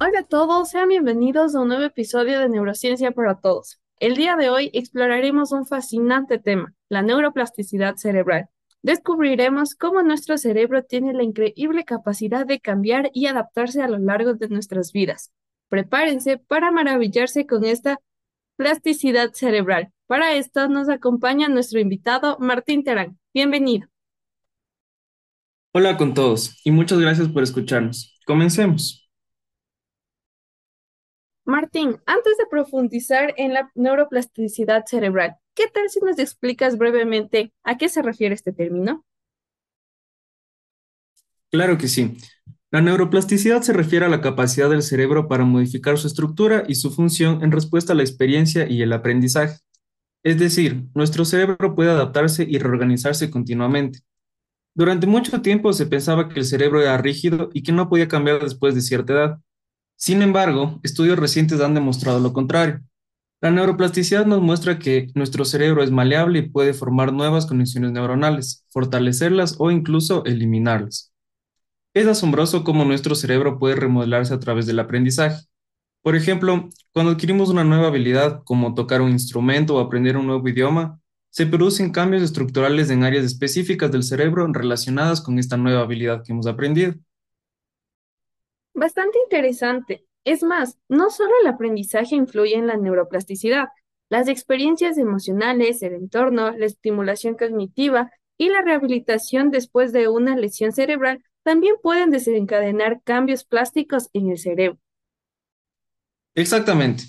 Hola a todos, sean bienvenidos a un nuevo episodio de Neurociencia para Todos. El día de hoy exploraremos un fascinante tema, la neuroplasticidad cerebral. Descubriremos cómo nuestro cerebro tiene la increíble capacidad de cambiar y adaptarse a lo largo de nuestras vidas. Prepárense para maravillarse con esta plasticidad cerebral. Para esto nos acompaña nuestro invitado Martín Terán. Bienvenido. Hola con todos y muchas gracias por escucharnos. Comencemos. Martín, antes de profundizar en la neuroplasticidad cerebral, ¿qué tal si nos explicas brevemente a qué se refiere este término? Claro que sí. La neuroplasticidad se refiere a la capacidad del cerebro para modificar su estructura y su función en respuesta a la experiencia y el aprendizaje. Es decir, nuestro cerebro puede adaptarse y reorganizarse continuamente. Durante mucho tiempo se pensaba que el cerebro era rígido y que no podía cambiar después de cierta edad. Sin embargo, estudios recientes han demostrado lo contrario. La neuroplasticidad nos muestra que nuestro cerebro es maleable y puede formar nuevas conexiones neuronales, fortalecerlas o incluso eliminarlas. Es asombroso cómo nuestro cerebro puede remodelarse a través del aprendizaje. Por ejemplo, cuando adquirimos una nueva habilidad, como tocar un instrumento o aprender un nuevo idioma, se producen cambios estructurales en áreas específicas del cerebro relacionadas con esta nueva habilidad que hemos aprendido. Bastante interesante. Es más, no solo el aprendizaje influye en la neuroplasticidad, las experiencias emocionales, el entorno, la estimulación cognitiva y la rehabilitación después de una lesión cerebral también pueden desencadenar cambios plásticos en el cerebro. Exactamente.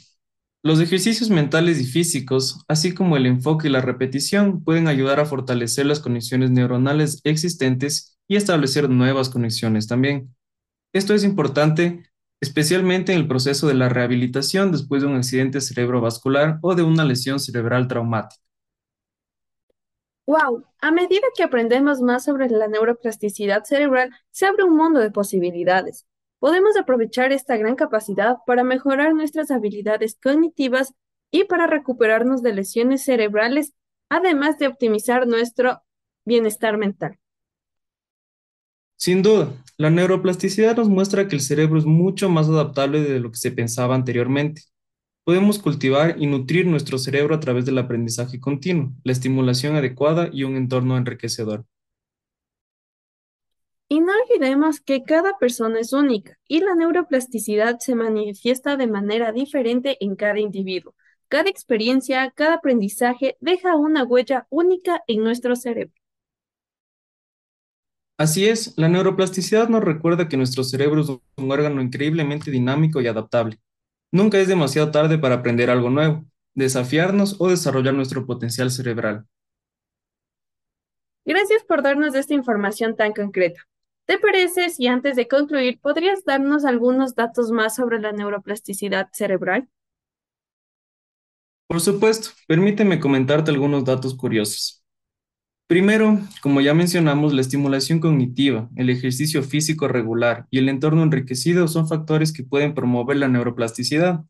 Los ejercicios mentales y físicos, así como el enfoque y la repetición, pueden ayudar a fortalecer las conexiones neuronales existentes y establecer nuevas conexiones también. Esto es importante especialmente en el proceso de la rehabilitación después de un accidente cerebrovascular o de una lesión cerebral traumática. Wow, a medida que aprendemos más sobre la neuroplasticidad cerebral, se abre un mundo de posibilidades. Podemos aprovechar esta gran capacidad para mejorar nuestras habilidades cognitivas y para recuperarnos de lesiones cerebrales, además de optimizar nuestro bienestar mental. Sin duda, la neuroplasticidad nos muestra que el cerebro es mucho más adaptable de lo que se pensaba anteriormente. Podemos cultivar y nutrir nuestro cerebro a través del aprendizaje continuo, la estimulación adecuada y un entorno enriquecedor. Y no olvidemos que cada persona es única y la neuroplasticidad se manifiesta de manera diferente en cada individuo. Cada experiencia, cada aprendizaje deja una huella única en nuestro cerebro. Así es, la neuroplasticidad nos recuerda que nuestro cerebro es un órgano increíblemente dinámico y adaptable. Nunca es demasiado tarde para aprender algo nuevo, desafiarnos o desarrollar nuestro potencial cerebral. Gracias por darnos esta información tan concreta. ¿Te parece si antes de concluir podrías darnos algunos datos más sobre la neuroplasticidad cerebral? Por supuesto, permíteme comentarte algunos datos curiosos. Primero, como ya mencionamos, la estimulación cognitiva, el ejercicio físico regular y el entorno enriquecido son factores que pueden promover la neuroplasticidad.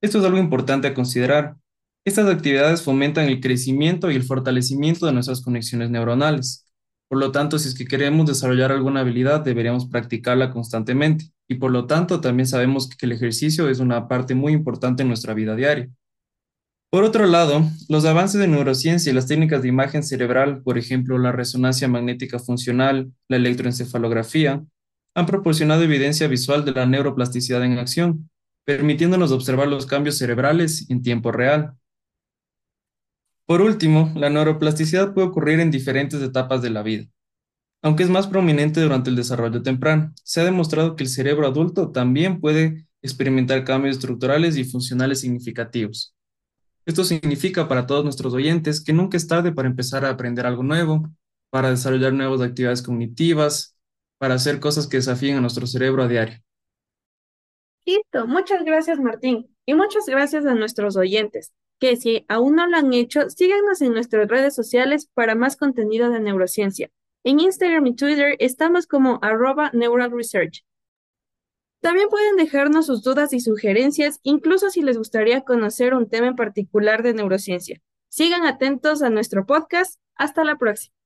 Esto es algo importante a considerar. Estas actividades fomentan el crecimiento y el fortalecimiento de nuestras conexiones neuronales. Por lo tanto, si es que queremos desarrollar alguna habilidad, deberíamos practicarla constantemente. Y por lo tanto, también sabemos que el ejercicio es una parte muy importante en nuestra vida diaria. Por otro lado, los avances de neurociencia y las técnicas de imagen cerebral, por ejemplo, la resonancia magnética funcional, la electroencefalografía, han proporcionado evidencia visual de la neuroplasticidad en acción, permitiéndonos observar los cambios cerebrales en tiempo real. Por último, la neuroplasticidad puede ocurrir en diferentes etapas de la vida. Aunque es más prominente durante el desarrollo temprano, se ha demostrado que el cerebro adulto también puede experimentar cambios estructurales y funcionales significativos. Esto significa para todos nuestros oyentes que nunca es tarde para empezar a aprender algo nuevo, para desarrollar nuevas actividades cognitivas, para hacer cosas que desafíen a nuestro cerebro a diario. Listo, muchas gracias Martín y muchas gracias a nuestros oyentes, que si aún no lo han hecho, síganos en nuestras redes sociales para más contenido de neurociencia. En Instagram y Twitter estamos como arroba Neural Research. También pueden dejarnos sus dudas y sugerencias, incluso si les gustaría conocer un tema en particular de neurociencia. Sigan atentos a nuestro podcast. Hasta la próxima.